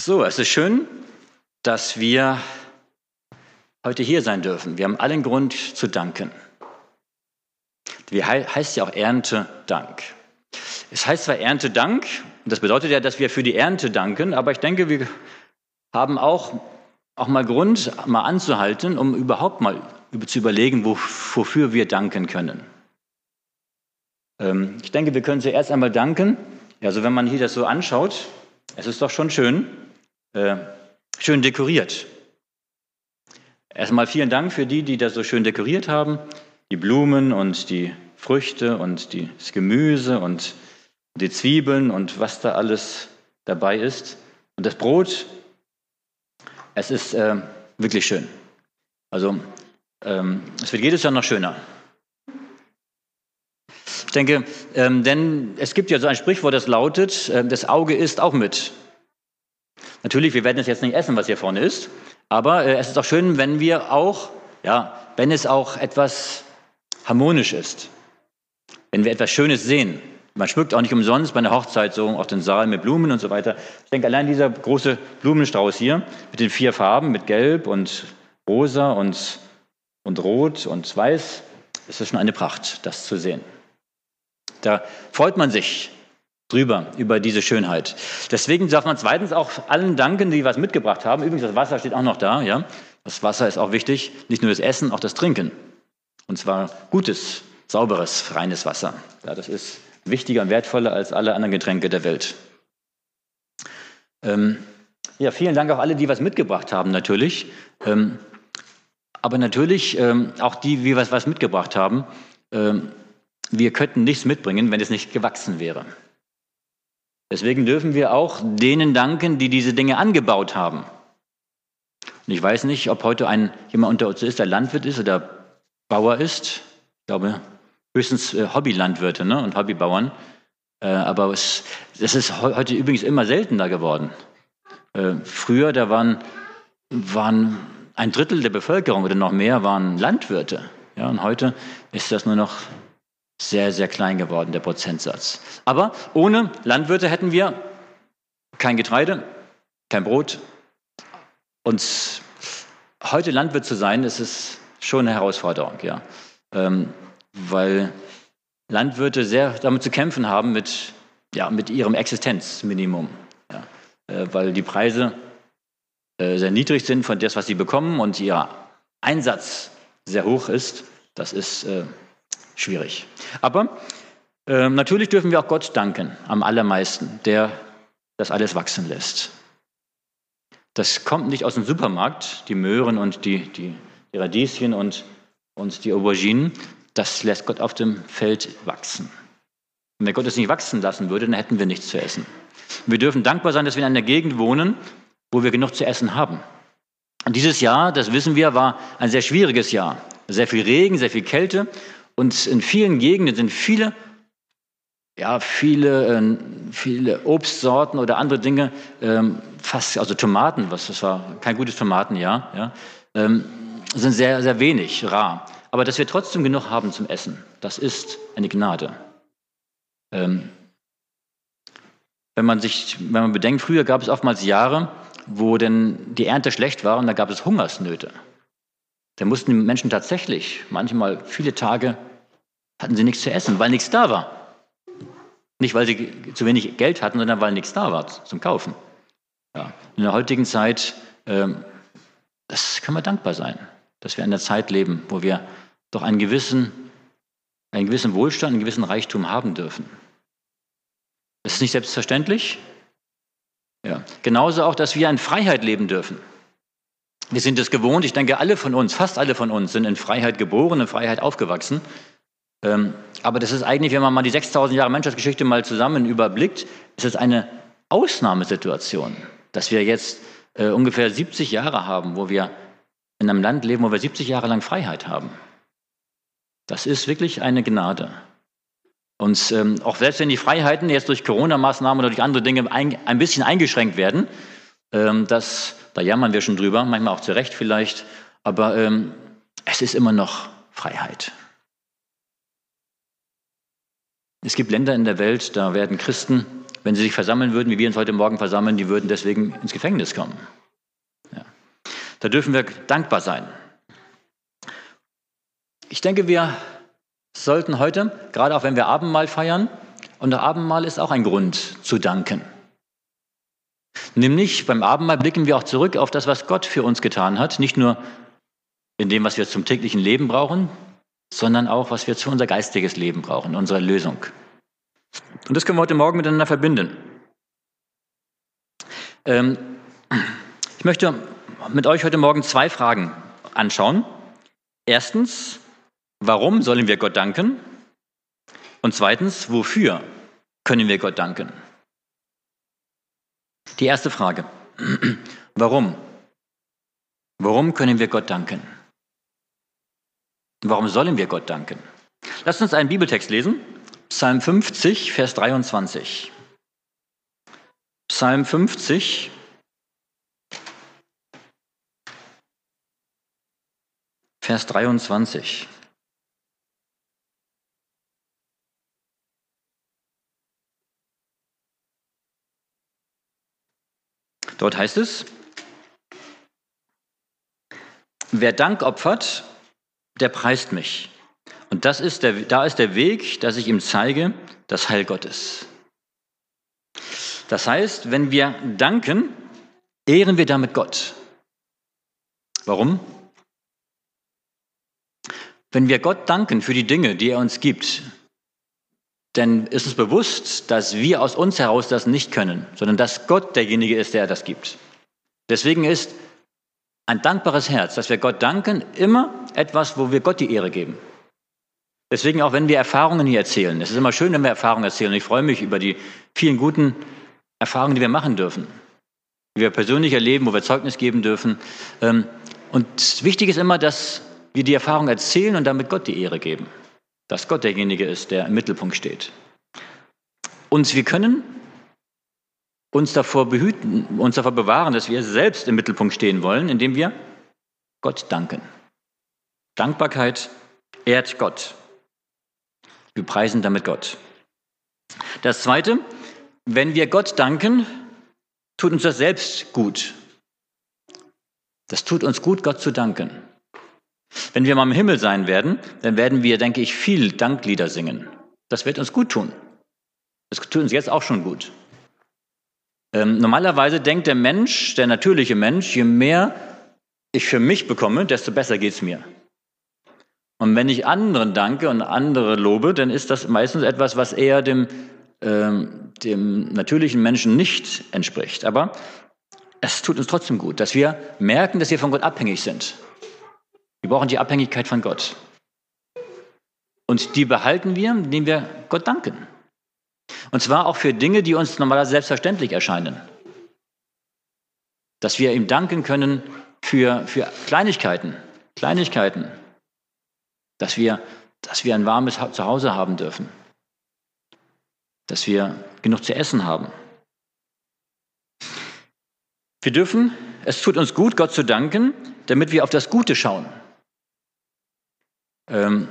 So, es ist schön, dass wir heute hier sein dürfen. Wir haben allen Grund zu danken. Wie heißt ja auch Erntedank. Es heißt zwar Erntedank, und das bedeutet ja, dass wir für die Ernte danken, aber ich denke, wir haben auch, auch mal Grund, mal anzuhalten, um überhaupt mal zu überlegen, wofür wir danken können. Ähm, ich denke, wir können zuerst einmal danken. Also wenn man hier das so anschaut, es ist doch schon schön, äh, schön dekoriert. Erstmal vielen Dank für die, die das so schön dekoriert haben. Die Blumen und die Früchte und das Gemüse und die Zwiebeln und was da alles dabei ist. Und das Brot, es ist äh, wirklich schön. Also ähm, es wird jedes Jahr noch schöner. Ich denke, ähm, denn es gibt ja so ein Sprichwort, das lautet, äh, das Auge isst auch mit. Natürlich, wir werden es jetzt nicht essen, was hier vorne ist, aber äh, es ist auch schön, wenn wir auch, ja, wenn es auch etwas harmonisch ist, wenn wir etwas Schönes sehen. Man schmückt auch nicht umsonst bei einer Hochzeit so auch den Saal mit Blumen und so weiter. Ich denke, allein dieser große Blumenstrauß hier mit den vier Farben, mit Gelb und Rosa und, und Rot und Weiß, ist schon eine Pracht, das zu sehen. Da freut man sich, drüber, über diese Schönheit. Deswegen darf man zweitens auch allen danken, die was mitgebracht haben. Übrigens, das Wasser steht auch noch da. Ja? Das Wasser ist auch wichtig, nicht nur das Essen, auch das Trinken. Und zwar gutes, sauberes, reines Wasser. Ja, das ist wichtiger und wertvoller als alle anderen Getränke der Welt. Ähm, ja, vielen Dank auch alle, die was mitgebracht haben, natürlich. Ähm, aber natürlich ähm, auch die, die was, was mitgebracht haben. Ähm, wir könnten nichts mitbringen, wenn es nicht gewachsen wäre. Deswegen dürfen wir auch denen danken, die diese Dinge angebaut haben. Und ich weiß nicht, ob heute ein, jemand unter uns ist, der Landwirt ist oder Bauer ist. Ich glaube, höchstens äh, Hobbylandwirte ne, und Hobbybauern. Äh, aber es, das ist heute übrigens immer seltener geworden. Äh, früher, da waren, waren ein Drittel der Bevölkerung oder noch mehr waren Landwirte. Ja, und heute ist das nur noch sehr, sehr klein geworden, der Prozentsatz. Aber ohne Landwirte hätten wir kein Getreide, kein Brot. Und heute Landwirt zu sein, das ist schon eine Herausforderung, ja. Ähm, weil Landwirte sehr damit zu kämpfen haben mit, ja, mit ihrem Existenzminimum. Ja. Äh, weil die Preise äh, sehr niedrig sind von dem, was sie bekommen und ihr Einsatz sehr hoch ist. Das ist äh, schwierig. Aber äh, natürlich dürfen wir auch Gott danken, am allermeisten, der das alles wachsen lässt. Das kommt nicht aus dem Supermarkt, die Möhren und die, die, die Radieschen und, und die Auberginen. Das lässt Gott auf dem Feld wachsen. Und wenn Gott es nicht wachsen lassen würde, dann hätten wir nichts zu essen. Und wir dürfen dankbar sein, dass wir in einer Gegend wohnen, wo wir genug zu essen haben. Und dieses Jahr, das wissen wir, war ein sehr schwieriges Jahr. Sehr viel Regen, sehr viel Kälte. Und in vielen Gegenden sind viele, ja, viele, äh, viele Obstsorten oder andere Dinge, ähm, fast, also Tomaten, was das war, kein gutes Tomatenjahr, ja, ähm, sind sehr, sehr wenig, rar. Aber dass wir trotzdem genug haben zum Essen, das ist eine Gnade. Ähm, wenn man sich, wenn man bedenkt, früher gab es oftmals Jahre, wo denn die Ernte schlecht war und da gab es Hungersnöte. Da mussten die Menschen tatsächlich manchmal viele Tage hatten sie nichts zu essen, weil nichts da war. Nicht, weil sie zu wenig Geld hatten, sondern weil nichts da war zum Kaufen. Ja. In der heutigen Zeit, ähm, das können wir dankbar sein, dass wir in einer Zeit leben, wo wir doch einen gewissen, einen gewissen Wohlstand, einen gewissen Reichtum haben dürfen. Das ist nicht selbstverständlich. Ja. Genauso auch, dass wir in Freiheit leben dürfen. Wir sind es gewohnt, ich denke, alle von uns, fast alle von uns sind in Freiheit geboren, in Freiheit aufgewachsen. Ähm, aber das ist eigentlich, wenn man mal die 6000 Jahre Menschheitsgeschichte mal zusammen überblickt, ist es eine Ausnahmesituation, dass wir jetzt äh, ungefähr 70 Jahre haben, wo wir in einem Land leben, wo wir 70 Jahre lang Freiheit haben. Das ist wirklich eine Gnade. Und ähm, auch selbst wenn die Freiheiten jetzt durch Corona-Maßnahmen oder durch andere Dinge ein, ein bisschen eingeschränkt werden, ähm, das, da jammern wir schon drüber, manchmal auch zu Recht vielleicht, aber ähm, es ist immer noch Freiheit. Es gibt Länder in der Welt, da werden Christen wenn sie sich versammeln würden, wie wir uns heute Morgen versammeln, die würden deswegen ins Gefängnis kommen. Ja. Da dürfen wir dankbar sein. Ich denke, wir sollten heute, gerade auch wenn wir Abendmahl feiern, und der Abendmahl ist auch ein Grund zu danken. Nämlich beim Abendmahl blicken wir auch zurück auf das, was Gott für uns getan hat, nicht nur in dem, was wir zum täglichen Leben brauchen, sondern auch, was wir für unser geistiges Leben brauchen, unsere Lösung. Und das können wir heute Morgen miteinander verbinden. Ähm, ich möchte mit euch heute Morgen zwei Fragen anschauen. Erstens, warum sollen wir Gott danken? Und zweitens, wofür können wir Gott danken? Die erste Frage. Warum? Warum können wir Gott danken? Warum sollen wir Gott danken? Lasst uns einen Bibeltext lesen. Psalm 50, Vers 23. Psalm 50, Vers 23. Dort heißt es, wer Dank opfert, der preist mich. Und das ist der, da ist der Weg, dass ich ihm zeige, das Heil Gottes. Das heißt, wenn wir danken, ehren wir damit Gott. Warum? Wenn wir Gott danken für die Dinge, die er uns gibt, dann ist uns bewusst, dass wir aus uns heraus das nicht können, sondern dass Gott derjenige ist, der das gibt. Deswegen ist ein dankbares Herz, dass wir Gott danken, immer etwas, wo wir Gott die Ehre geben. Deswegen auch, wenn wir Erfahrungen hier erzählen. Es ist immer schön, wenn wir Erfahrungen erzählen. Ich freue mich über die vielen guten Erfahrungen, die wir machen dürfen. Die wir persönlich erleben, wo wir Zeugnis geben dürfen. Ähm, und wichtig ist immer, dass wir die Erfahrung erzählen und damit Gott die Ehre geben dass Gott derjenige ist, der im Mittelpunkt steht. Und wir können uns davor behüten, uns davor bewahren, dass wir selbst im Mittelpunkt stehen wollen, indem wir Gott danken. Dankbarkeit ehrt Gott. Wir preisen damit Gott. Das Zweite, wenn wir Gott danken, tut uns das selbst gut. Das tut uns gut, Gott zu danken. Wenn wir mal im Himmel sein werden, dann werden wir, denke ich, viel Danklieder singen. Das wird uns gut tun. Das tut uns jetzt auch schon gut. Ähm, normalerweise denkt der Mensch, der natürliche Mensch, je mehr ich für mich bekomme, desto besser geht es mir. Und wenn ich anderen danke und andere lobe, dann ist das meistens etwas, was eher dem, ähm, dem natürlichen Menschen nicht entspricht. Aber es tut uns trotzdem gut, dass wir merken, dass wir von Gott abhängig sind. Wir brauchen die Abhängigkeit von Gott. Und die behalten wir, indem wir Gott danken. Und zwar auch für Dinge, die uns normalerweise selbstverständlich erscheinen. Dass wir ihm danken können für, für Kleinigkeiten, Kleinigkeiten. Dass wir, dass wir ein warmes Zuhause haben dürfen. Dass wir genug zu essen haben. Wir dürfen, es tut uns gut, Gott zu danken, damit wir auf das Gute schauen. Ähm,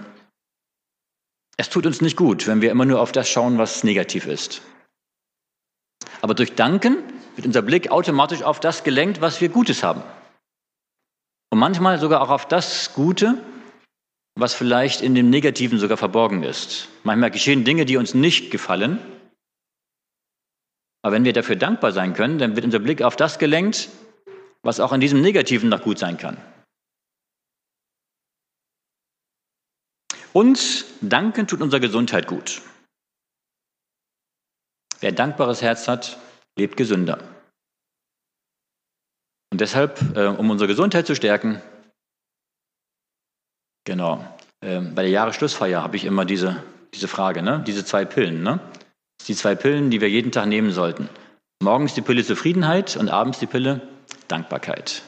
es tut uns nicht gut, wenn wir immer nur auf das schauen, was negativ ist. Aber durch Danken wird unser Blick automatisch auf das gelenkt, was wir Gutes haben. Und manchmal sogar auch auf das Gute, was vielleicht in dem Negativen sogar verborgen ist. Manchmal geschehen Dinge, die uns nicht gefallen. Aber wenn wir dafür dankbar sein können, dann wird unser Blick auf das gelenkt, was auch in diesem Negativen noch gut sein kann. Und danken tut unserer Gesundheit gut. Wer ein dankbares Herz hat, lebt gesünder. Und deshalb, äh, um unsere Gesundheit zu stärken, genau, äh, bei der Jahresschlussfeier habe ich immer diese, diese Frage, ne? diese zwei Pillen. Ne? Die zwei Pillen, die wir jeden Tag nehmen sollten. Morgens die Pille Zufriedenheit und abends die Pille Dankbarkeit.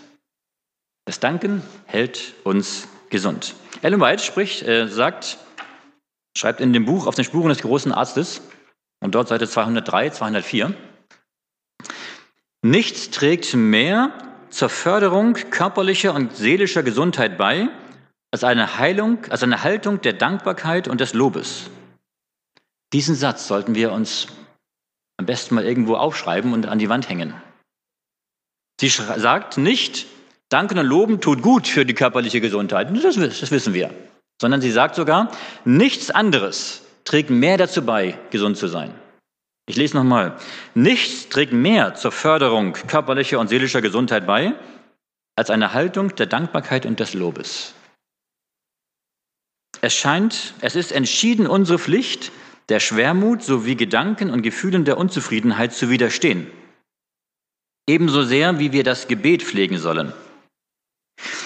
Das Danken hält uns gesund. Ellen White spricht, äh, sagt, schreibt in dem Buch auf den Spuren des großen Arztes, und dort Seite 203, 204, nichts trägt mehr zur Förderung körperlicher und seelischer Gesundheit bei, als eine Heilung, als eine Haltung der Dankbarkeit und des Lobes. Diesen Satz sollten wir uns Am besten mal irgendwo aufschreiben und an die Wand hängen. Sie sagt nicht, Danken und Loben tut gut für die körperliche Gesundheit. Das, das wissen wir. Sondern sie sagt sogar, nichts anderes trägt mehr dazu bei, gesund zu sein. Ich lese nochmal. Nichts trägt mehr zur Förderung körperlicher und seelischer Gesundheit bei, als eine Haltung der Dankbarkeit und des Lobes. Es scheint, es ist entschieden unsere Pflicht, der Schwermut sowie Gedanken und Gefühlen der Unzufriedenheit zu widerstehen. Ebenso sehr, wie wir das Gebet pflegen sollen.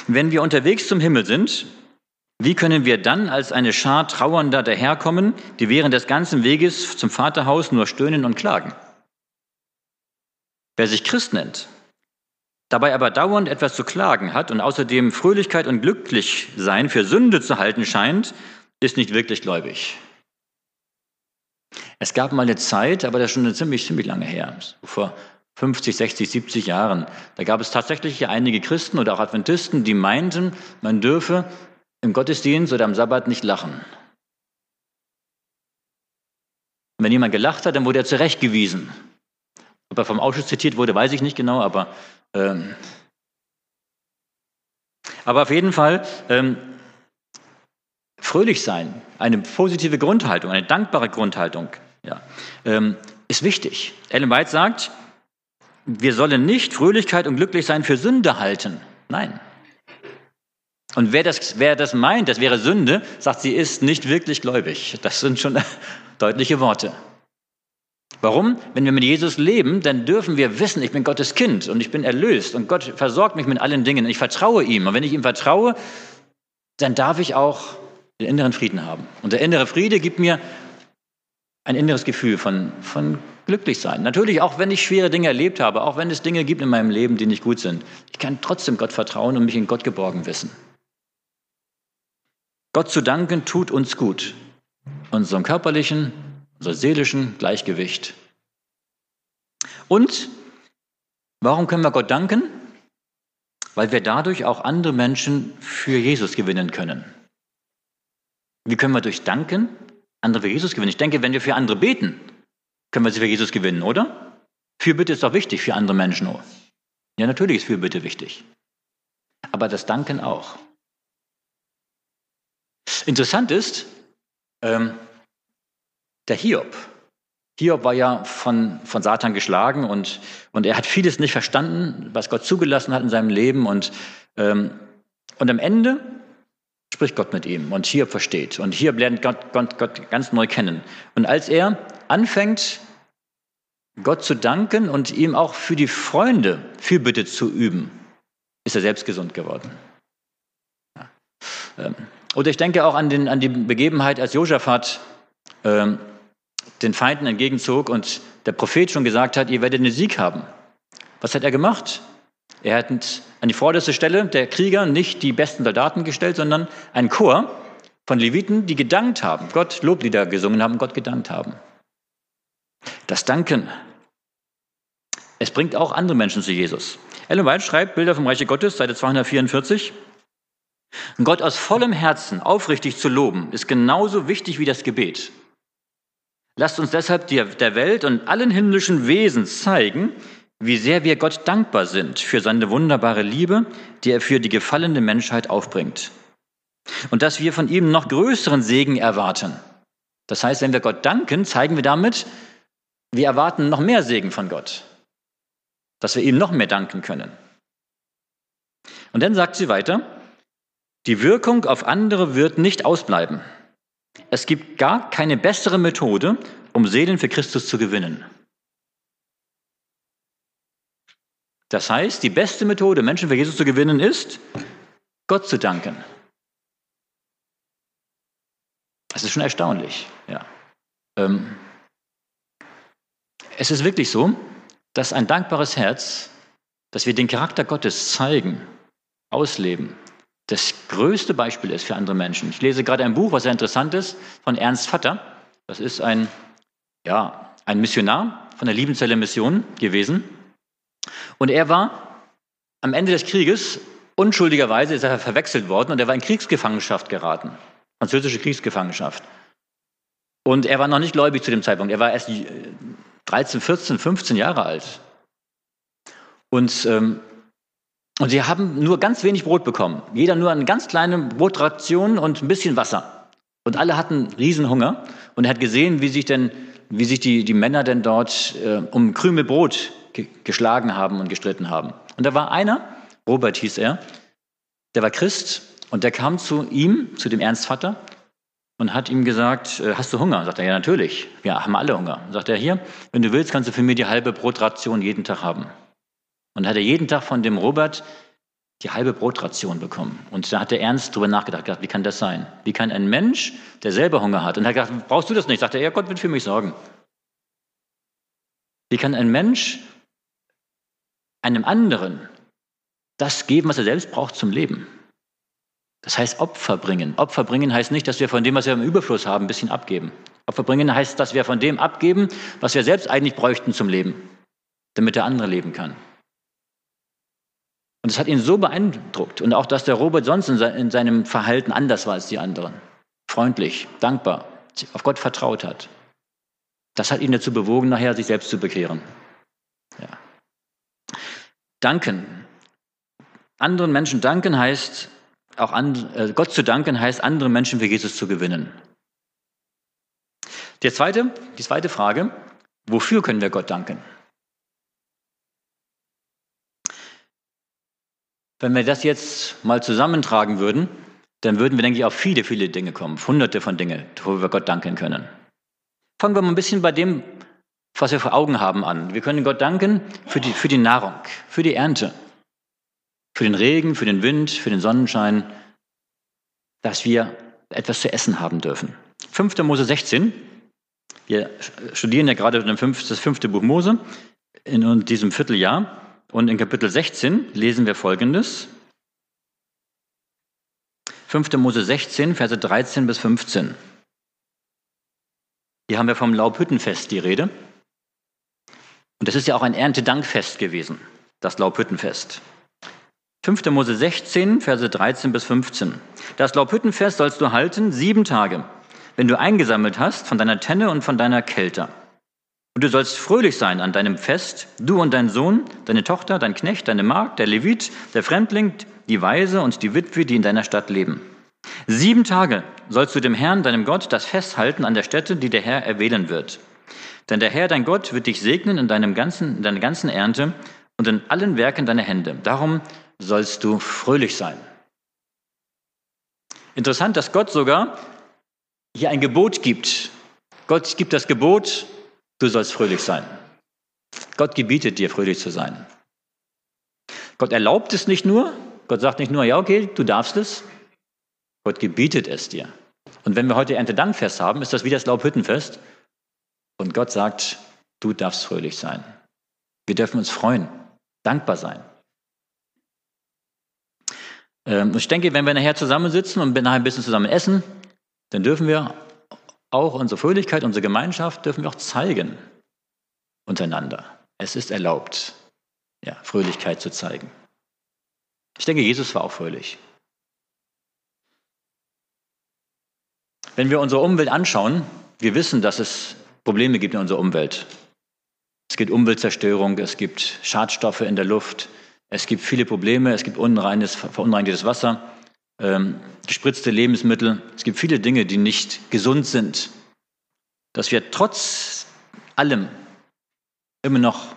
Wenn wir unterwegs zum Himmel sind, wie können wir dann als eine Schar Trauernder daherkommen, die während des ganzen Weges zum Vaterhaus nur stöhnen und klagen? Wer sich Christ nennt, dabei aber dauernd etwas zu klagen hat und außerdem Fröhlichkeit und Glücklichsein für Sünde zu halten scheint, ist nicht wirklich gläubig. Es gab mal eine Zeit, aber das ist schon ziemlich, ziemlich lange her, vor 50, 60, 70 Jahren. Da gab es tatsächlich einige Christen oder auch Adventisten, die meinten, man dürfe im Gottesdienst oder am Sabbat nicht lachen. Und wenn jemand gelacht hat, dann wurde er zurechtgewiesen. Ob er vom Ausschuss zitiert wurde, weiß ich nicht genau, aber, ähm, aber auf jeden Fall ähm, fröhlich sein, eine positive Grundhaltung, eine dankbare Grundhaltung, ja, ähm, ist wichtig. Ellen White sagt, wir sollen nicht Fröhlichkeit und Glücklichsein für Sünde halten. Nein, und wer das, wer das meint, das wäre Sünde, sagt, sie ist nicht wirklich gläubig. Das sind schon deutliche Worte. Warum? Wenn wir mit Jesus leben, dann dürfen wir wissen, ich bin Gottes Kind und ich bin erlöst und Gott versorgt mich mit allen Dingen. Ich vertraue ihm. Und wenn ich ihm vertraue, dann darf ich auch den inneren Frieden haben. Und der innere Friede gibt mir ein inneres Gefühl von, von Glücklichsein. Natürlich auch, wenn ich schwere Dinge erlebt habe, auch wenn es Dinge gibt in meinem Leben, die nicht gut sind. Ich kann trotzdem Gott vertrauen und mich in Gott geborgen wissen. Gott zu danken tut uns gut, unserem körperlichen, unserem seelischen Gleichgewicht. Und warum können wir Gott danken? Weil wir dadurch auch andere Menschen für Jesus gewinnen können. Wie können wir durch Danken andere für Jesus gewinnen? Ich denke, wenn wir für andere beten, können wir sie für Jesus gewinnen, oder? Fürbitte ist doch wichtig für andere Menschen. Ja, natürlich ist Fürbitte wichtig. Aber das Danken auch. Interessant ist, ähm, der Hiob. Hiob war ja von, von Satan geschlagen und, und er hat vieles nicht verstanden, was Gott zugelassen hat in seinem Leben. Und, ähm, und am Ende spricht Gott mit ihm und Hiob versteht. Und Hiob lernt Gott, Gott, Gott ganz neu kennen. Und als er anfängt, Gott zu danken und ihm auch für die Freunde Fürbitte zu üben, ist er selbst gesund geworden. Ähm, oder ich denke auch an, den, an die Begebenheit, als Josaphat ähm, den Feinden entgegenzog und der Prophet schon gesagt hat, ihr werdet einen Sieg haben. Was hat er gemacht? Er hat an die vorderste Stelle der Krieger nicht die besten Soldaten gestellt, sondern einen Chor von Leviten, die gedankt haben, Gott Loblieder gesungen haben, Gott gedankt haben. Das Danken, es bringt auch andere Menschen zu Jesus. Ellen White schreibt Bilder vom Reiche Gottes, Seite 244. Gott aus vollem Herzen aufrichtig zu loben, ist genauso wichtig wie das Gebet. Lasst uns deshalb der Welt und allen himmlischen Wesen zeigen, wie sehr wir Gott dankbar sind für seine wunderbare Liebe, die er für die gefallene Menschheit aufbringt. Und dass wir von ihm noch größeren Segen erwarten. Das heißt, wenn wir Gott danken, zeigen wir damit, wir erwarten noch mehr Segen von Gott. Dass wir ihm noch mehr danken können. Und dann sagt sie weiter, die Wirkung auf andere wird nicht ausbleiben. Es gibt gar keine bessere Methode, um Seelen für Christus zu gewinnen. Das heißt, die beste Methode, Menschen für Jesus zu gewinnen, ist, Gott zu danken. Das ist schon erstaunlich. Ja. Ähm, es ist wirklich so, dass ein dankbares Herz, dass wir den Charakter Gottes zeigen, ausleben, das größte Beispiel ist für andere Menschen. Ich lese gerade ein Buch, was sehr interessant ist, von Ernst Vatter. Das ist ein, ja, ein Missionar von der Liebenzelle Mission gewesen. Und er war am Ende des Krieges, unschuldigerweise ist er verwechselt worden und er war in Kriegsgefangenschaft geraten. Französische Kriegsgefangenschaft. Und er war noch nicht gläubig zu dem Zeitpunkt. Er war erst 13, 14, 15 Jahre alt. Und, ähm, und sie haben nur ganz wenig Brot bekommen. Jeder nur eine ganz kleine Brotration und ein bisschen Wasser. Und alle hatten Riesenhunger. Und er hat gesehen, wie sich denn, wie sich die, die Männer denn dort äh, um Krümel Brot ge geschlagen haben und gestritten haben. Und da war einer, Robert hieß er, der war Christ und der kam zu ihm, zu dem Ernstvater, und hat ihm gesagt, äh, hast du Hunger? Sagt er, ja natürlich, wir haben alle Hunger. Sagt er, hier, wenn du willst, kannst du für mich die halbe Brotration jeden Tag haben. Und hat er jeden Tag von dem Robert die halbe Brotration bekommen. Und da hat er ernst darüber nachgedacht, gedacht, wie kann das sein? Wie kann ein Mensch, der selber Hunger hat, und hat gesagt, brauchst du das nicht? Sagt er, ja, Gott wird für mich sorgen. Wie kann ein Mensch einem anderen das geben, was er selbst braucht zum Leben? Das heißt Opfer bringen. Opfer bringen heißt nicht, dass wir von dem, was wir im Überfluss haben, ein bisschen abgeben. Opfer bringen heißt, dass wir von dem abgeben, was wir selbst eigentlich bräuchten zum Leben, damit der andere leben kann. Und es hat ihn so beeindruckt. Und auch, dass der Robert sonst in seinem Verhalten anders war als die anderen. Freundlich, dankbar, auf Gott vertraut hat. Das hat ihn dazu bewogen, nachher sich selbst zu bekehren. Ja. Danken. Anderen Menschen danken heißt, auch an, äh, Gott zu danken heißt, andere Menschen für Jesus zu gewinnen. Der zweite, die zweite Frage, wofür können wir Gott danken? Wenn wir das jetzt mal zusammentragen würden, dann würden wir, denke ich, auf viele, viele Dinge kommen, hunderte von Dingen, wo wir Gott danken können. Fangen wir mal ein bisschen bei dem, was wir vor Augen haben, an. Wir können Gott danken für die, für die Nahrung, für die Ernte, für den Regen, für den Wind, für den Sonnenschein, dass wir etwas zu essen haben dürfen. 5. Mose 16, wir studieren ja gerade das fünfte Buch Mose in diesem Vierteljahr. Und in Kapitel 16 lesen wir Folgendes. 5. Mose 16, Verse 13 bis 15. Hier haben wir vom Laubhüttenfest die Rede. Und das ist ja auch ein Erntedankfest gewesen, das Laubhüttenfest. 5. Mose 16, Verse 13 bis 15. Das Laubhüttenfest sollst du halten sieben Tage, wenn du eingesammelt hast von deiner Tenne und von deiner Kälte. Und du sollst fröhlich sein an deinem Fest, du und dein Sohn, deine Tochter, dein Knecht, deine Magd, der Levit, der Fremdling, die Weise und die Witwe, die in deiner Stadt leben. Sieben Tage sollst du dem Herrn, deinem Gott, das Fest halten an der Stätte, die der Herr erwählen wird. Denn der Herr, dein Gott, wird dich segnen in, deinem ganzen, in deiner ganzen Ernte und in allen Werken deiner Hände. Darum sollst du fröhlich sein. Interessant, dass Gott sogar hier ein Gebot gibt. Gott gibt das Gebot, du sollst fröhlich sein. Gott gebietet dir, fröhlich zu sein. Gott erlaubt es nicht nur, Gott sagt nicht nur, ja, okay, du darfst es. Gott gebietet es dir. Und wenn wir heute Erntedankfest haben, ist das wie das Laubhüttenfest. Und Gott sagt, du darfst fröhlich sein. Wir dürfen uns freuen, dankbar sein. Ähm, ich denke, wenn wir nachher zusammensitzen und nachher ein bisschen zusammen essen, dann dürfen wir auch unsere Fröhlichkeit, unsere Gemeinschaft, dürfen wir auch zeigen untereinander. Es ist erlaubt, ja, Fröhlichkeit zu zeigen. Ich denke, Jesus war auch fröhlich. Wenn wir unsere Umwelt anschauen, wir wissen, dass es Probleme gibt in unserer Umwelt. Es gibt Umweltzerstörung, es gibt Schadstoffe in der Luft, es gibt viele Probleme, es gibt unreines, verunreinigtes Wasser, ähm, gespritzte Lebensmittel. Es gibt viele Dinge, die nicht gesund sind. Dass wir trotz allem immer noch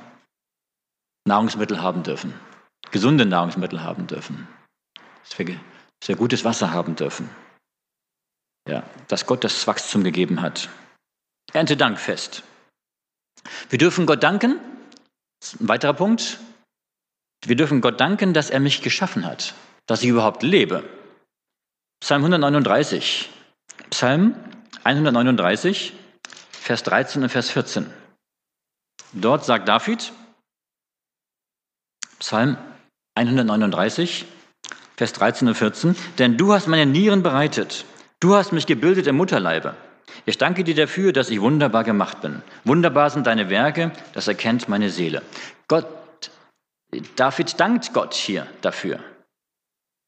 Nahrungsmittel haben dürfen, gesunde Nahrungsmittel haben dürfen, dass wir, dass wir gutes Wasser haben dürfen. Ja, dass Gott das Wachstum gegeben hat. Erntedankfest. Wir dürfen Gott danken. Ein weiterer Punkt. Wir dürfen Gott danken, dass er mich geschaffen hat, dass ich überhaupt lebe. Psalm 139. Psalm 139, Vers 13 und Vers 14. Dort sagt David, Psalm 139, Vers 13 und 14, denn du hast meine Nieren bereitet, du hast mich gebildet im Mutterleibe. Ich danke dir dafür, dass ich wunderbar gemacht bin. Wunderbar sind deine Werke, das erkennt meine Seele. Gott David dankt Gott hier dafür.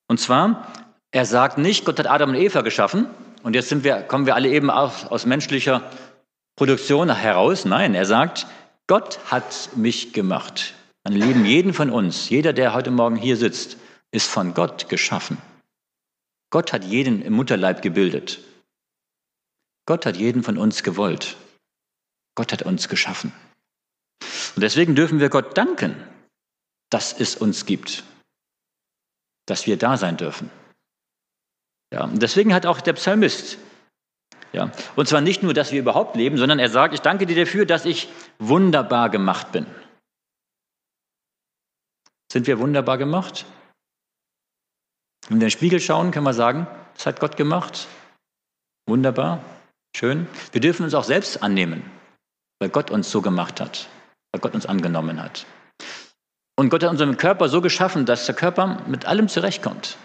Und zwar, er sagt nicht, Gott hat Adam und Eva geschaffen und jetzt sind wir, kommen wir alle eben aus, aus menschlicher Produktion heraus. Nein, er sagt, Gott hat mich gemacht. Meine Lieben, jeden von uns, jeder, der heute Morgen hier sitzt, ist von Gott geschaffen. Gott hat jeden im Mutterleib gebildet. Gott hat jeden von uns gewollt. Gott hat uns geschaffen. Und deswegen dürfen wir Gott danken, dass es uns gibt, dass wir da sein dürfen. Ja, und deswegen hat auch der Psalmist, ja, und zwar nicht nur, dass wir überhaupt leben, sondern er sagt, ich danke dir dafür, dass ich wunderbar gemacht bin. Sind wir wunderbar gemacht? Wenn wir in den Spiegel schauen, können wir sagen, das hat Gott gemacht. Wunderbar, schön. Wir dürfen uns auch selbst annehmen, weil Gott uns so gemacht hat, weil Gott uns angenommen hat. Und Gott hat unseren Körper so geschaffen, dass der Körper mit allem zurechtkommt.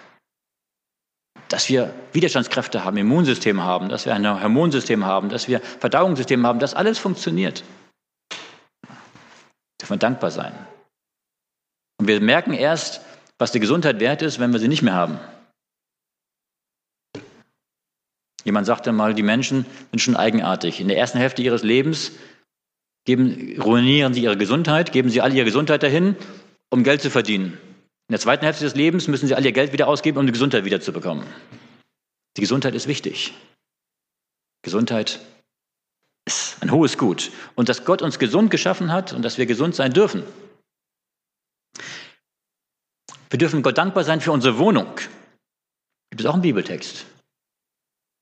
Dass wir Widerstandskräfte haben, Immunsystem haben, dass wir ein Hormonsystem haben, dass wir Verdauungssystem haben, dass alles funktioniert. Dürfen wir dankbar sein. Und wir merken erst, was die Gesundheit wert ist, wenn wir sie nicht mehr haben. Jemand sagte mal, die Menschen sind schon eigenartig. In der ersten Hälfte ihres Lebens geben, ruinieren sie ihre Gesundheit, geben sie all ihre Gesundheit dahin, um Geld zu verdienen. In der zweiten Hälfte des Lebens müssen sie all ihr Geld wieder ausgeben, um die Gesundheit wiederzubekommen. Die Gesundheit ist wichtig. Gesundheit ist ein hohes Gut. Und dass Gott uns gesund geschaffen hat und dass wir gesund sein dürfen, wir dürfen Gott dankbar sein für unsere Wohnung. Gibt es auch einen Bibeltext?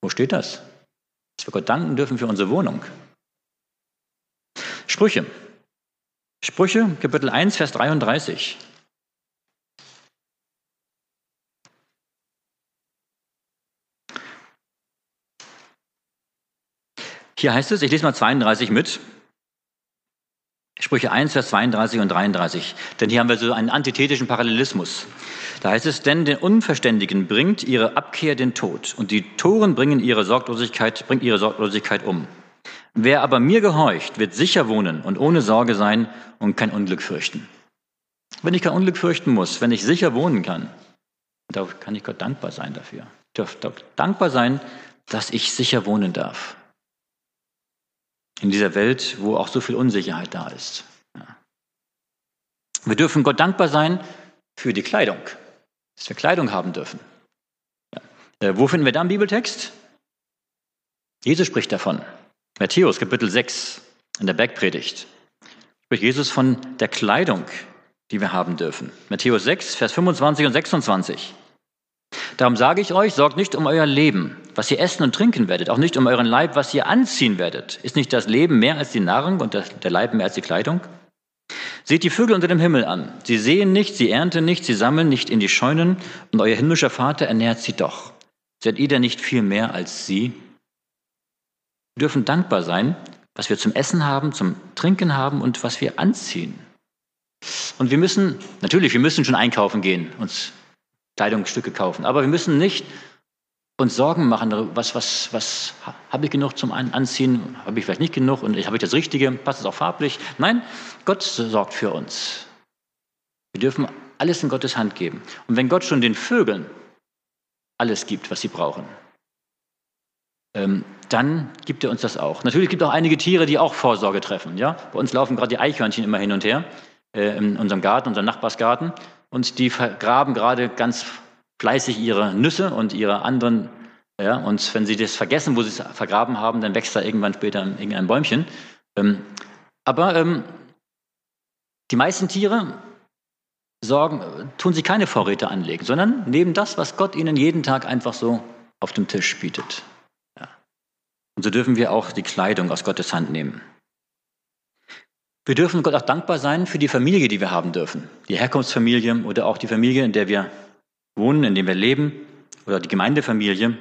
Wo steht das? Dass wir Gott danken dürfen für unsere Wohnung. Sprüche. Sprüche, Kapitel 1, Vers 33. Hier heißt es, ich lese mal 32 mit. Sprüche 1, Vers 32 und 33. Denn hier haben wir so einen antithetischen Parallelismus. Da heißt es, denn den Unverständigen bringt ihre Abkehr den Tod und die Toren bringen ihre Sorglosigkeit, bringt ihre Sorglosigkeit um. Wer aber mir gehorcht, wird sicher wohnen und ohne Sorge sein und kein Unglück fürchten. Wenn ich kein Unglück fürchten muss, wenn ich sicher wohnen kann, da kann ich Gott dankbar sein dafür. Ich darf dankbar sein, dass ich sicher wohnen darf in dieser Welt, wo auch so viel Unsicherheit da ist. Wir dürfen Gott dankbar sein für die Kleidung, dass wir Kleidung haben dürfen. Ja. Äh, wo finden wir da einen Bibeltext? Jesus spricht davon. Matthäus Kapitel 6 in der Bergpredigt spricht Jesus von der Kleidung, die wir haben dürfen. Matthäus 6, Vers 25 und 26. Darum sage ich euch, sorgt nicht um euer Leben, was ihr essen und trinken werdet, auch nicht um euren Leib, was ihr anziehen werdet. Ist nicht das Leben mehr als die Nahrung und der Leib mehr als die Kleidung? Seht die Vögel unter dem Himmel an. Sie sehen nicht, sie ernten nicht, sie sammeln nicht in die Scheunen, und euer himmlischer Vater ernährt sie doch. Seid ihr denn nicht viel mehr als sie? Wir dürfen dankbar sein, was wir zum Essen haben, zum Trinken haben und was wir anziehen. Und wir müssen, natürlich, wir müssen schon einkaufen gehen, uns Kleidungsstücke kaufen. Aber wir müssen nicht uns Sorgen machen, was, was, was habe ich genug zum Anziehen, habe ich vielleicht nicht genug und habe ich das Richtige, passt es auch farblich? Nein, Gott sorgt für uns. Wir dürfen alles in Gottes Hand geben. Und wenn Gott schon den Vögeln alles gibt, was sie brauchen, ähm, dann gibt er uns das auch. Natürlich gibt es auch einige Tiere, die auch Vorsorge treffen. Ja? Bei uns laufen gerade die Eichhörnchen immer hin und her äh, in unserem Garten, unserem Nachbarsgarten und die vergraben gerade ganz fleißig ihre Nüsse und ihre anderen. Ja, und wenn sie das vergessen, wo sie es vergraben haben, dann wächst da irgendwann später irgendein Bäumchen. Ähm, aber ähm, die meisten Tiere sorgen, tun sie keine Vorräte anlegen, sondern nehmen das, was Gott ihnen jeden Tag einfach so auf dem Tisch bietet. Ja. Und so dürfen wir auch die Kleidung aus Gottes Hand nehmen. Wir dürfen Gott auch dankbar sein für die Familie, die wir haben dürfen. Die Herkunftsfamilie oder auch die Familie, in der wir wohnen, in der wir leben oder die Gemeindefamilie.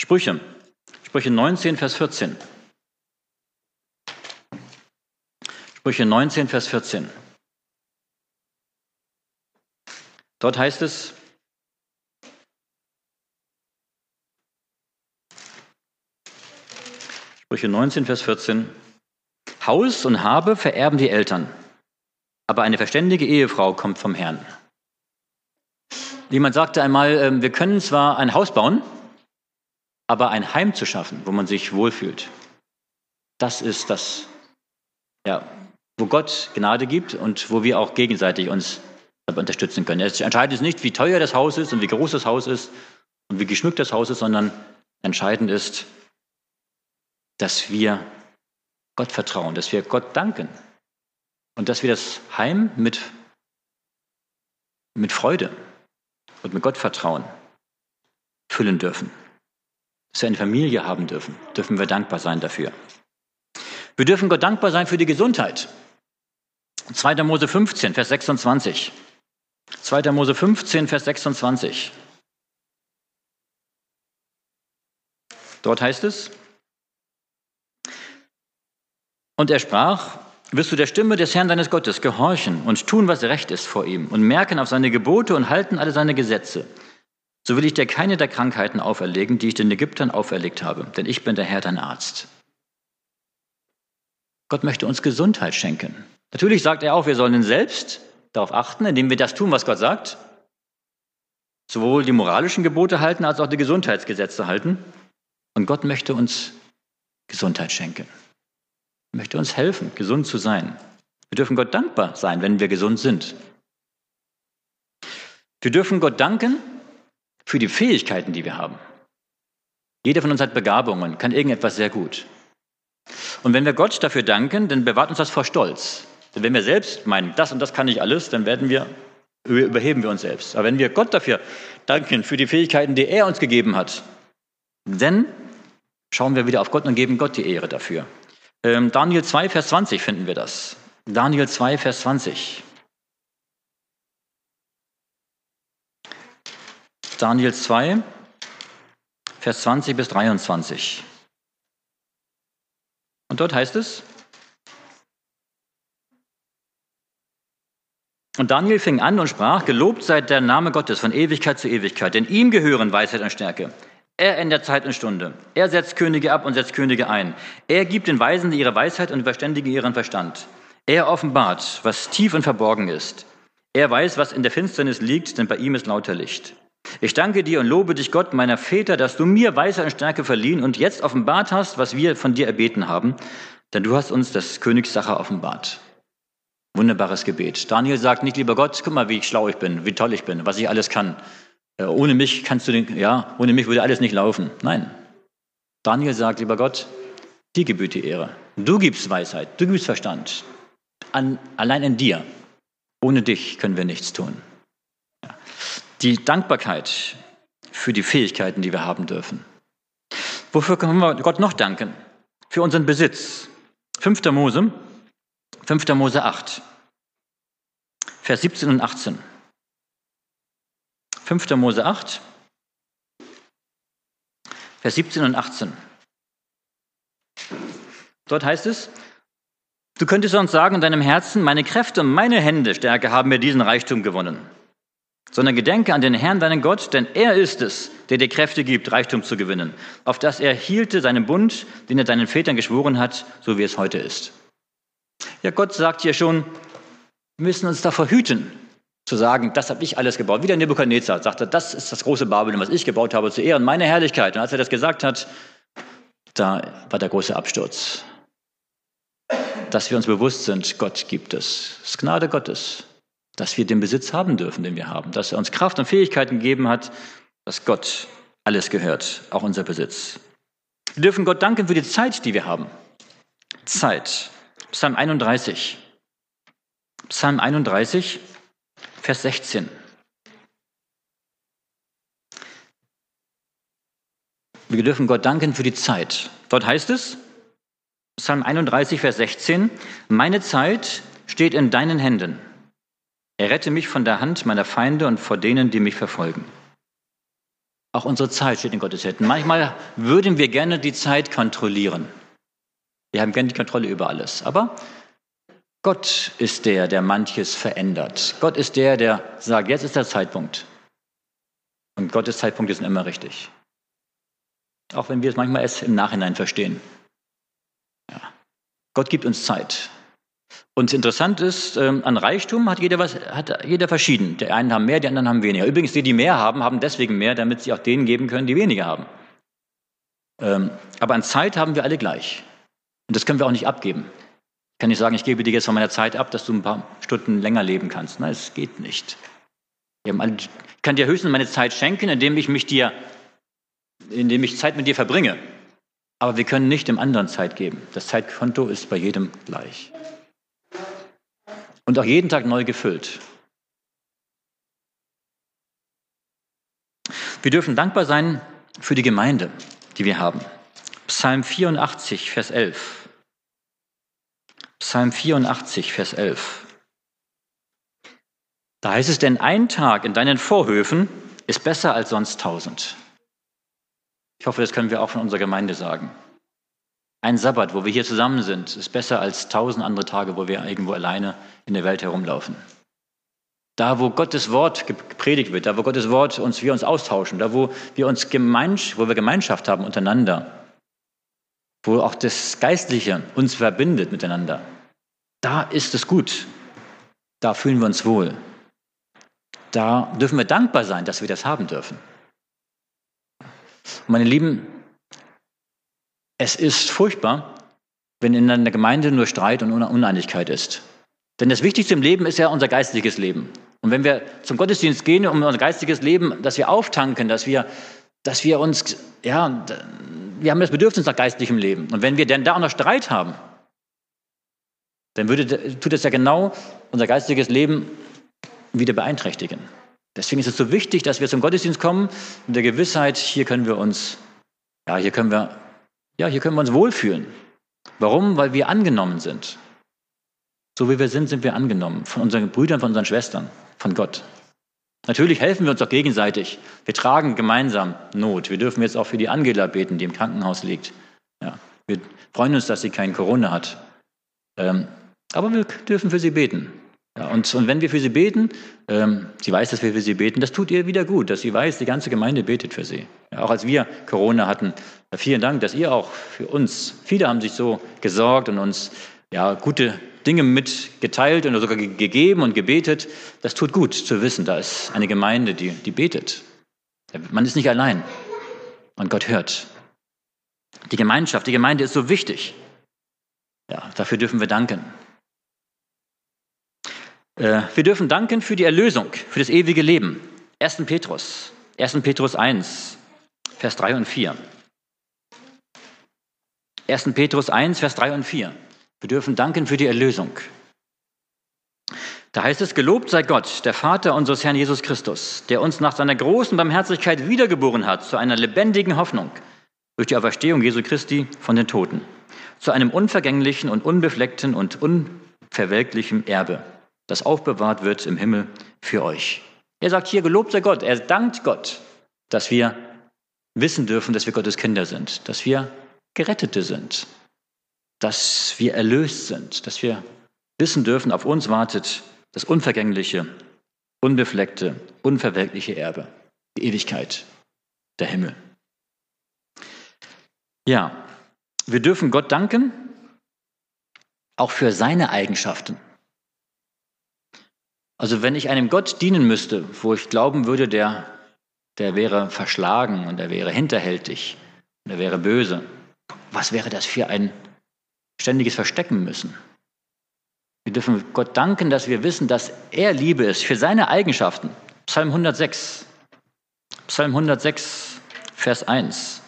Sprüche. Sprüche 19, Vers 14. Sprüche 19, Vers 14. Dort heißt es, Sprüche 19, Vers 14, Haus und Habe vererben die Eltern, aber eine verständige Ehefrau kommt vom Herrn. Jemand sagte einmal, ähm, wir können zwar ein Haus bauen, aber ein Heim zu schaffen, wo man sich wohlfühlt, das ist das, ja, wo Gott Gnade gibt und wo wir auch gegenseitig uns unterstützen können. Es entscheidend ist nicht, wie teuer das Haus ist und wie groß das Haus ist und wie geschmückt das Haus ist, sondern entscheidend ist, dass wir Gott vertrauen, dass wir Gott danken und dass wir das Heim mit, mit Freude und mit Gott vertrauen füllen dürfen. Dass wir eine Familie haben dürfen, dürfen wir dankbar sein dafür. Wir dürfen Gott dankbar sein für die Gesundheit. 2. Mose 15, Vers 26. 2. Mose 15, Vers 26. Dort heißt es, und er sprach, wirst du der Stimme des Herrn deines Gottes gehorchen und tun, was recht ist vor ihm und merken auf seine Gebote und halten alle seine Gesetze. So will ich dir keine der Krankheiten auferlegen, die ich den Ägyptern auferlegt habe, denn ich bin der Herr dein Arzt. Gott möchte uns Gesundheit schenken. Natürlich sagt er auch, wir sollen selbst darauf achten, indem wir das tun, was Gott sagt. Sowohl die moralischen Gebote halten, als auch die Gesundheitsgesetze halten. Und Gott möchte uns Gesundheit schenken. Er möchte uns helfen, gesund zu sein. Wir dürfen Gott dankbar sein, wenn wir gesund sind. Wir dürfen Gott danken für die Fähigkeiten, die wir haben. Jeder von uns hat Begabungen, kann irgendetwas sehr gut. Und wenn wir Gott dafür danken, dann bewahrt uns das vor Stolz. Denn wenn wir selbst meinen, das und das kann ich alles, dann werden wir, überheben wir uns selbst. Aber wenn wir Gott dafür danken, für die Fähigkeiten, die er uns gegeben hat, dann schauen wir wieder auf Gott und geben Gott die Ehre dafür. Ähm, Daniel 2, Vers 20 finden wir das. Daniel 2, Vers 20. Daniel 2, Vers 20 bis 23. Und dort heißt es, Und Daniel fing an und sprach, gelobt sei der Name Gottes von Ewigkeit zu Ewigkeit, denn ihm gehören Weisheit und Stärke. Er ändert Zeit und Stunde. Er setzt Könige ab und setzt Könige ein. Er gibt den Weisen ihre Weisheit und Verständigen ihren Verstand. Er offenbart, was tief und verborgen ist. Er weiß, was in der Finsternis liegt, denn bei ihm ist lauter Licht. Ich danke dir und lobe dich, Gott meiner Väter, dass du mir Weisheit und Stärke verliehen und jetzt offenbart hast, was wir von dir erbeten haben, denn du hast uns das Königssache offenbart. Wunderbares Gebet. Daniel sagt nicht, lieber Gott, guck mal, wie schlau ich bin, wie toll ich bin, was ich alles kann. Äh, ohne mich kannst du den, ja, ohne mich würde alles nicht laufen. Nein. Daniel sagt, lieber Gott, dir gebührt die Ehre. Du gibst Weisheit, du gibst Verstand. An, allein in dir. Ohne dich können wir nichts tun. Die Dankbarkeit für die Fähigkeiten, die wir haben dürfen. Wofür können wir Gott noch danken? Für unseren Besitz. 5. Mose, 5. Mose 8, Vers 17 und 18. 5. Mose 8, Vers 17 und 18. Dort heißt es, du könntest sonst sagen in deinem Herzen, meine Kräfte und meine Hände Stärke haben mir diesen Reichtum gewonnen sondern gedenke an den Herrn, deinen Gott, denn er ist es, der dir Kräfte gibt, Reichtum zu gewinnen, auf das er hielte seinen Bund, den er deinen Vätern geschworen hat, so wie es heute ist. Ja, Gott sagt hier schon, wir müssen uns davor hüten, zu sagen, das habe ich alles gebaut. Wie der Nebukadnezar sagte, das ist das große Babylon, was ich gebaut habe, zu Ehren meiner Herrlichkeit. Und als er das gesagt hat, da war der große Absturz. Dass wir uns bewusst sind, Gott gibt es. Es ist Gnade Gottes dass wir den Besitz haben dürfen, den wir haben, dass er uns Kraft und Fähigkeiten gegeben hat, dass Gott alles gehört, auch unser Besitz. Wir dürfen Gott danken für die Zeit, die wir haben. Zeit. Psalm 31. Psalm 31, Vers 16. Wir dürfen Gott danken für die Zeit. Dort heißt es, Psalm 31, Vers 16, meine Zeit steht in deinen Händen. Errette mich von der Hand meiner Feinde und vor denen, die mich verfolgen. Auch unsere Zeit steht in Gottes Händen. Manchmal würden wir gerne die Zeit kontrollieren. Wir haben gerne die Kontrolle über alles. Aber Gott ist der, der manches verändert. Gott ist der, der sagt, jetzt ist der Zeitpunkt. Und Gottes Zeitpunkte sind immer richtig. Auch wenn wir es manchmal erst im Nachhinein verstehen. Ja. Gott gibt uns Zeit. Und interessant ist, ähm, an Reichtum hat jeder, was, hat jeder verschieden. Die einen haben mehr, die anderen haben weniger. Übrigens, die, die mehr haben, haben deswegen mehr, damit sie auch denen geben können, die weniger haben. Ähm, aber an Zeit haben wir alle gleich. Und das können wir auch nicht abgeben. Kann nicht sagen, ich gebe dir jetzt von meiner Zeit ab, dass du ein paar Stunden länger leben kannst. Nein, es geht nicht. Ich kann dir höchstens meine Zeit schenken, indem ich mich dir, indem ich Zeit mit dir verbringe. Aber wir können nicht dem anderen Zeit geben. Das Zeitkonto ist bei jedem gleich. Und auch jeden Tag neu gefüllt. Wir dürfen dankbar sein für die Gemeinde, die wir haben. Psalm 84, Vers 11. Psalm 84, Vers 11. Da heißt es, denn ein Tag in deinen Vorhöfen ist besser als sonst tausend. Ich hoffe, das können wir auch von unserer Gemeinde sagen. Ein Sabbat, wo wir hier zusammen sind, ist besser als tausend andere Tage, wo wir irgendwo alleine in der Welt herumlaufen. Da, wo Gottes Wort gepredigt wird, da, wo Gottes Wort uns, wir uns austauschen, da, wo wir uns Gemeinschaft, wo wir Gemeinschaft haben untereinander, wo auch das Geistliche uns verbindet miteinander, da ist es gut. Da fühlen wir uns wohl. Da dürfen wir dankbar sein, dass wir das haben dürfen. Meine Lieben, es ist furchtbar, wenn in einer Gemeinde nur Streit und Uneinigkeit ist. Denn das Wichtigste im Leben ist ja unser geistliches Leben. Und wenn wir zum Gottesdienst gehen, um unser geistiges Leben, dass wir auftanken, dass wir, dass wir uns, ja, wir haben das Bedürfnis nach geistlichem Leben. Und wenn wir denn da auch noch Streit haben, dann würde, tut das ja genau unser geistiges Leben wieder beeinträchtigen. Deswegen ist es so wichtig, dass wir zum Gottesdienst kommen mit der Gewissheit, hier können wir uns, ja, hier können wir, ja, hier können wir uns wohlfühlen. Warum? Weil wir angenommen sind. So wie wir sind, sind wir angenommen von unseren Brüdern, von unseren Schwestern, von Gott. Natürlich helfen wir uns auch gegenseitig. Wir tragen gemeinsam Not. Wir dürfen jetzt auch für die Angela beten, die im Krankenhaus liegt. Ja, wir freuen uns, dass sie kein Corona hat. Ähm, aber wir dürfen für sie beten. Ja, und, und, wenn wir für sie beten, ähm, sie weiß, dass wir für sie beten, das tut ihr wieder gut, dass sie weiß, die ganze Gemeinde betet für sie. Ja, auch als wir Corona hatten, ja, vielen Dank, dass ihr auch für uns, viele haben sich so gesorgt und uns ja, gute Dinge mitgeteilt und sogar gegeben und gebetet. Das tut gut zu wissen, da ist eine Gemeinde, die, die betet. Man ist nicht allein und Gott hört. Die Gemeinschaft, die Gemeinde ist so wichtig. Ja, dafür dürfen wir danken. Äh, wir dürfen danken für die Erlösung, für das ewige Leben. 1. Petrus, 1. Petrus 1, Vers 3 und 4. 1. Petrus 1, Vers 3 und 4. Wir dürfen danken für die Erlösung. Da heißt es, gelobt sei Gott, der Vater unseres Herrn Jesus Christus, der uns nach seiner großen Barmherzigkeit wiedergeboren hat zu einer lebendigen Hoffnung durch die Auferstehung Jesu Christi von den Toten, zu einem unvergänglichen und unbefleckten und unverwelklichen Erbe, das aufbewahrt wird im Himmel für euch. Er sagt hier, gelobt sei Gott, er dankt Gott, dass wir wissen dürfen, dass wir Gottes Kinder sind, dass wir Gerettete sind, dass wir erlöst sind, dass wir wissen dürfen, auf uns wartet das unvergängliche, unbefleckte, unverwelkliche Erbe, die Ewigkeit, der Himmel. Ja, wir dürfen Gott danken, auch für seine Eigenschaften. Also wenn ich einem Gott dienen müsste, wo ich glauben würde, der, der wäre verschlagen und er wäre hinterhältig und er wäre böse, was wäre das für ein ständiges Verstecken müssen. Wir dürfen Gott danken, dass wir wissen, dass er Liebe ist für seine Eigenschaften. Psalm 106. Psalm 106, Vers 1.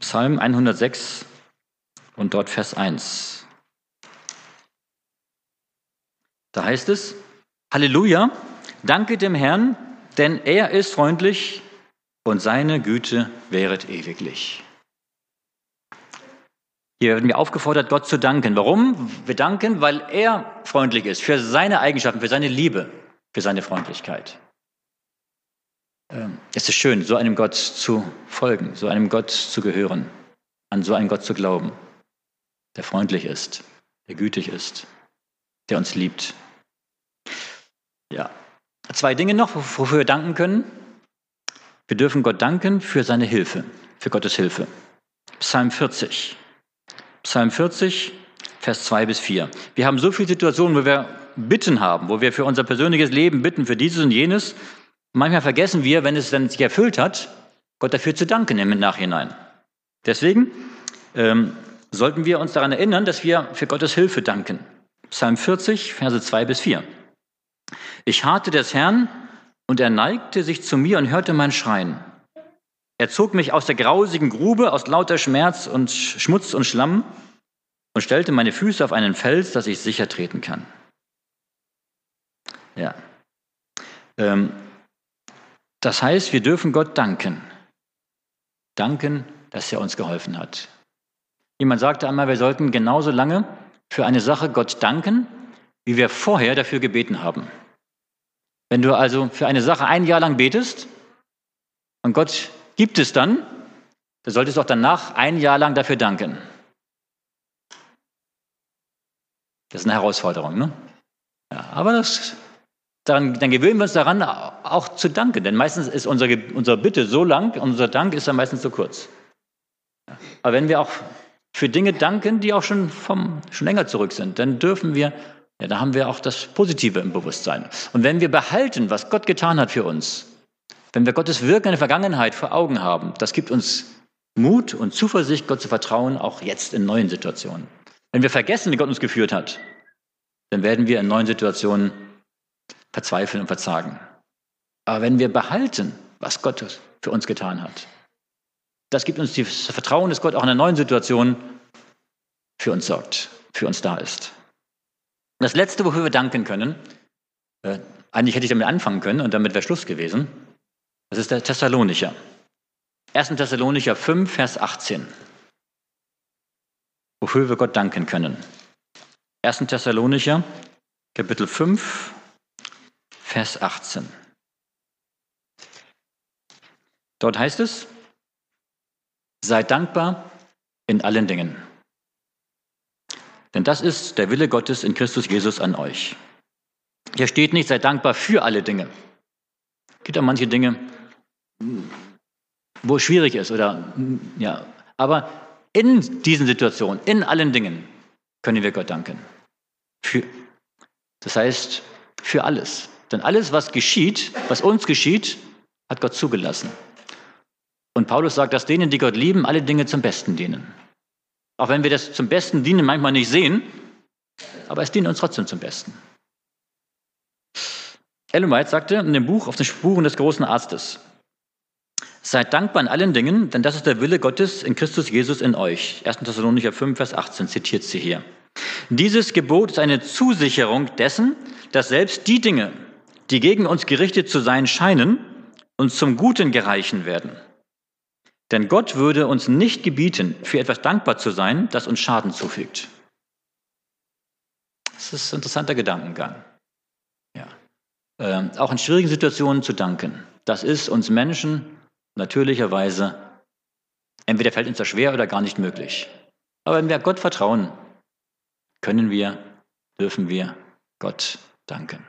Psalm 106 und dort Vers 1. Da heißt es, Halleluja, danke dem Herrn, denn er ist freundlich und seine Güte wäret ewiglich. Hier werden wir aufgefordert, Gott zu danken. Warum? Wir danken, weil er freundlich ist, für seine Eigenschaften, für seine Liebe, für seine Freundlichkeit. Ähm, es ist schön, so einem Gott zu folgen, so einem Gott zu gehören, an so einen Gott zu glauben, der freundlich ist, der gütig ist, der uns liebt. Ja, zwei Dinge noch, wofür wir danken können. Wir dürfen Gott danken für seine Hilfe, für Gottes Hilfe. Psalm 40. Psalm 40, Vers 2 bis 4. Wir haben so viele Situationen, wo wir Bitten haben, wo wir für unser persönliches Leben bitten, für dieses und jenes. Manchmal vergessen wir, wenn es dann sich erfüllt hat, Gott dafür zu danken im Nachhinein. Deswegen ähm, sollten wir uns daran erinnern, dass wir für Gottes Hilfe danken. Psalm 40, Verse 2 bis 4. Ich harrte des Herrn und er neigte sich zu mir und hörte mein Schreien. Er zog mich aus der grausigen Grube, aus lauter Schmerz und Schmutz und Schlamm und stellte meine Füße auf einen Fels, dass ich sicher treten kann. Ja. Ähm, das heißt, wir dürfen Gott danken. Danken, dass er uns geholfen hat. Jemand sagte einmal, wir sollten genauso lange für eine Sache Gott danken, wie wir vorher dafür gebeten haben. Wenn du also für eine Sache ein Jahr lang betest und Gott gibt es dann, dann solltest du auch danach ein Jahr lang dafür danken. Das ist eine Herausforderung, ne? Ja, aber das, dann, dann gewöhnen wir uns daran, auch zu danken. Denn meistens ist unsere, unsere Bitte so lang, unser Dank ist dann meistens so kurz. Aber wenn wir auch für Dinge danken, die auch schon, vom, schon länger zurück sind, dann dürfen wir, ja, da haben wir auch das Positive im Bewusstsein. Und wenn wir behalten, was Gott getan hat für uns, wenn wir Gottes Wirken in der Vergangenheit vor Augen haben, das gibt uns Mut und Zuversicht, Gott zu vertrauen, auch jetzt in neuen Situationen. Wenn wir vergessen, wie Gott uns geführt hat, dann werden wir in neuen Situationen verzweifeln und verzagen. Aber wenn wir behalten, was Gott für uns getan hat, das gibt uns das Vertrauen, dass Gott auch in einer neuen Situation für uns sorgt, für uns da ist. Das Letzte, wofür wir danken können, äh, eigentlich hätte ich damit anfangen können und damit wäre Schluss gewesen, das ist der Thessalonicher. 1. Thessalonicher 5, Vers 18. Wofür wir Gott danken können. 1. Thessalonicher, Kapitel 5, Vers 18. Dort heißt es, seid dankbar in allen Dingen. Denn das ist der Wille Gottes in Christus Jesus an euch. Hier steht nicht, seid dankbar für alle Dinge. Es gibt auch manche Dinge, wo es schwierig ist oder ja, aber in diesen Situationen, in allen Dingen können wir Gott danken. Für, das heißt, für alles. Denn alles, was geschieht, was uns geschieht, hat Gott zugelassen. Und Paulus sagt, dass denen, die Gott lieben, alle Dinge zum Besten dienen. Auch wenn wir das zum Besten dienen manchmal nicht sehen, aber es dient uns trotzdem zum Besten. Ellen White sagte in dem Buch Auf den Spuren des großen Arztes, Seid dankbar in allen Dingen, denn das ist der Wille Gottes in Christus Jesus in euch. 1. Thessalonicher 5, Vers 18 zitiert sie hier. Dieses Gebot ist eine Zusicherung dessen, dass selbst die Dinge, die gegen uns gerichtet zu sein scheinen, uns zum Guten gereichen werden. Denn Gott würde uns nicht gebieten, für etwas dankbar zu sein, das uns Schaden zufügt. Das ist ein interessanter Gedankengang. Ja. Ähm, auch in schwierigen Situationen zu danken. Das ist uns Menschen natürlicherweise entweder fällt uns das schwer oder gar nicht möglich. Aber wenn wir Gott vertrauen, können wir, dürfen wir Gott danken.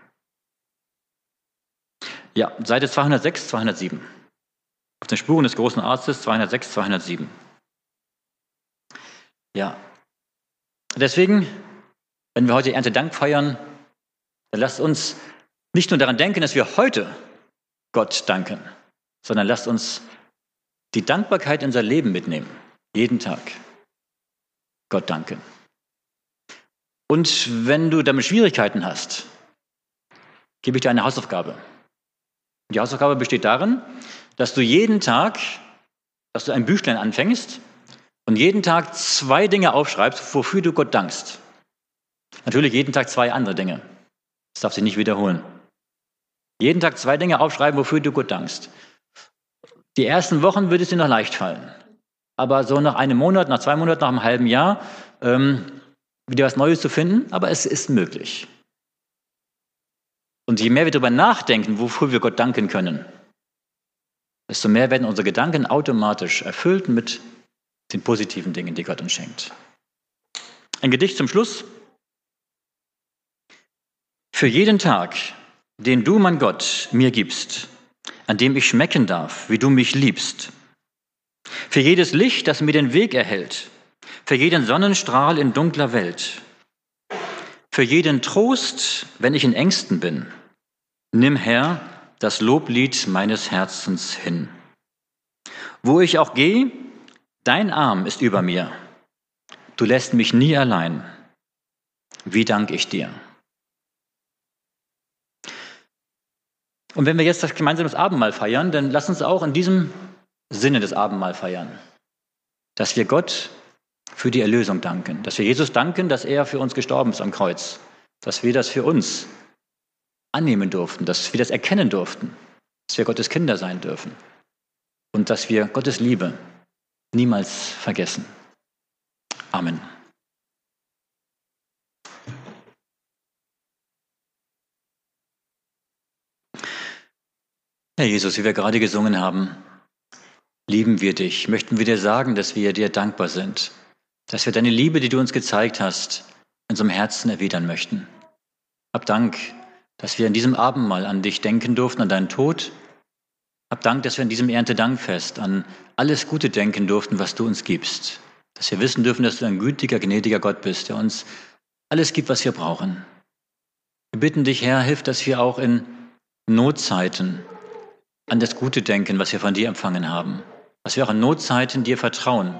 Ja, Seite 206, 207. Auf den Spuren des großen Arztes 206, 207. Ja, deswegen, wenn wir heute Erntedank feiern, dann lasst uns nicht nur daran denken, dass wir heute Gott danken, sondern lasst uns die Dankbarkeit in unser Leben mitnehmen. Jeden Tag. Gott danken. Und wenn du damit Schwierigkeiten hast, gebe ich dir eine Hausaufgabe. Die Hausaufgabe besteht darin, dass du jeden Tag, dass du ein Büchlein anfängst und jeden Tag zwei Dinge aufschreibst, wofür du Gott dankst. Natürlich jeden Tag zwei andere Dinge. Das darf sich nicht wiederholen. Jeden Tag zwei Dinge aufschreiben, wofür du Gott dankst. Die ersten Wochen wird es dir noch leicht fallen. Aber so nach einem Monat, nach zwei Monaten, nach einem halben Jahr ähm, wieder was Neues zu finden, aber es ist möglich. Und je mehr wir darüber nachdenken, wofür wir Gott danken können, desto mehr werden unsere Gedanken automatisch erfüllt mit den positiven Dingen, die Gott uns schenkt. Ein Gedicht zum Schluss. Für jeden Tag, den du, mein Gott, mir gibst, an dem ich schmecken darf, wie du mich liebst. Für jedes Licht, das mir den Weg erhält, für jeden Sonnenstrahl in dunkler Welt, für jeden Trost, wenn ich in Ängsten bin. Nimm, Herr, das Loblied meines Herzens hin. Wo ich auch gehe, dein Arm ist über mir. Du lässt mich nie allein. Wie dank ich dir. Und wenn wir jetzt das gemeinsame Abendmahl feiern, dann lass uns auch in diesem Sinne das Abendmahl feiern. Dass wir Gott für die Erlösung danken. Dass wir Jesus danken, dass er für uns gestorben ist am Kreuz. Dass wir das für uns annehmen durften, dass wir das erkennen durften, dass wir Gottes Kinder sein dürfen und dass wir Gottes Liebe niemals vergessen. Amen. Herr Jesus, wie wir gerade gesungen haben, lieben wir dich, möchten wir dir sagen, dass wir dir dankbar sind, dass wir deine Liebe, die du uns gezeigt hast, in unserem Herzen erwidern möchten. Hab Dank, dass wir in diesem Abendmahl an dich denken durften, an deinen Tod. Hab Dank, dass wir in diesem Erntedankfest an alles Gute denken durften, was du uns gibst. Dass wir wissen dürfen, dass du ein gütiger, gnädiger Gott bist, der uns alles gibt, was wir brauchen. Wir bitten dich, Herr, hilf, dass wir auch in Notzeiten an das Gute denken, was wir von dir empfangen haben. Dass wir auch in Notzeiten dir vertrauen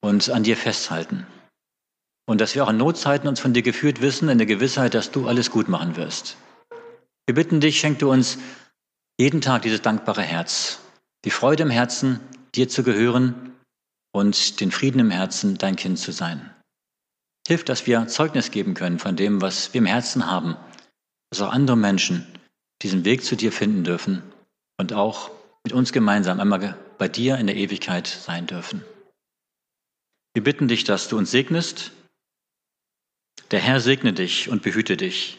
und an dir festhalten. Und dass wir auch in Notzeiten uns von dir geführt wissen, in der Gewissheit, dass du alles gut machen wirst. Wir bitten dich, schenk du uns jeden Tag dieses dankbare Herz, die Freude im Herzen, dir zu gehören und den Frieden im Herzen, dein Kind zu sein. Hilf, dass wir Zeugnis geben können von dem, was wir im Herzen haben, dass auch andere Menschen diesen Weg zu dir finden dürfen und auch mit uns gemeinsam einmal bei dir in der Ewigkeit sein dürfen. Wir bitten dich, dass du uns segnest. Der Herr segne dich und behüte dich.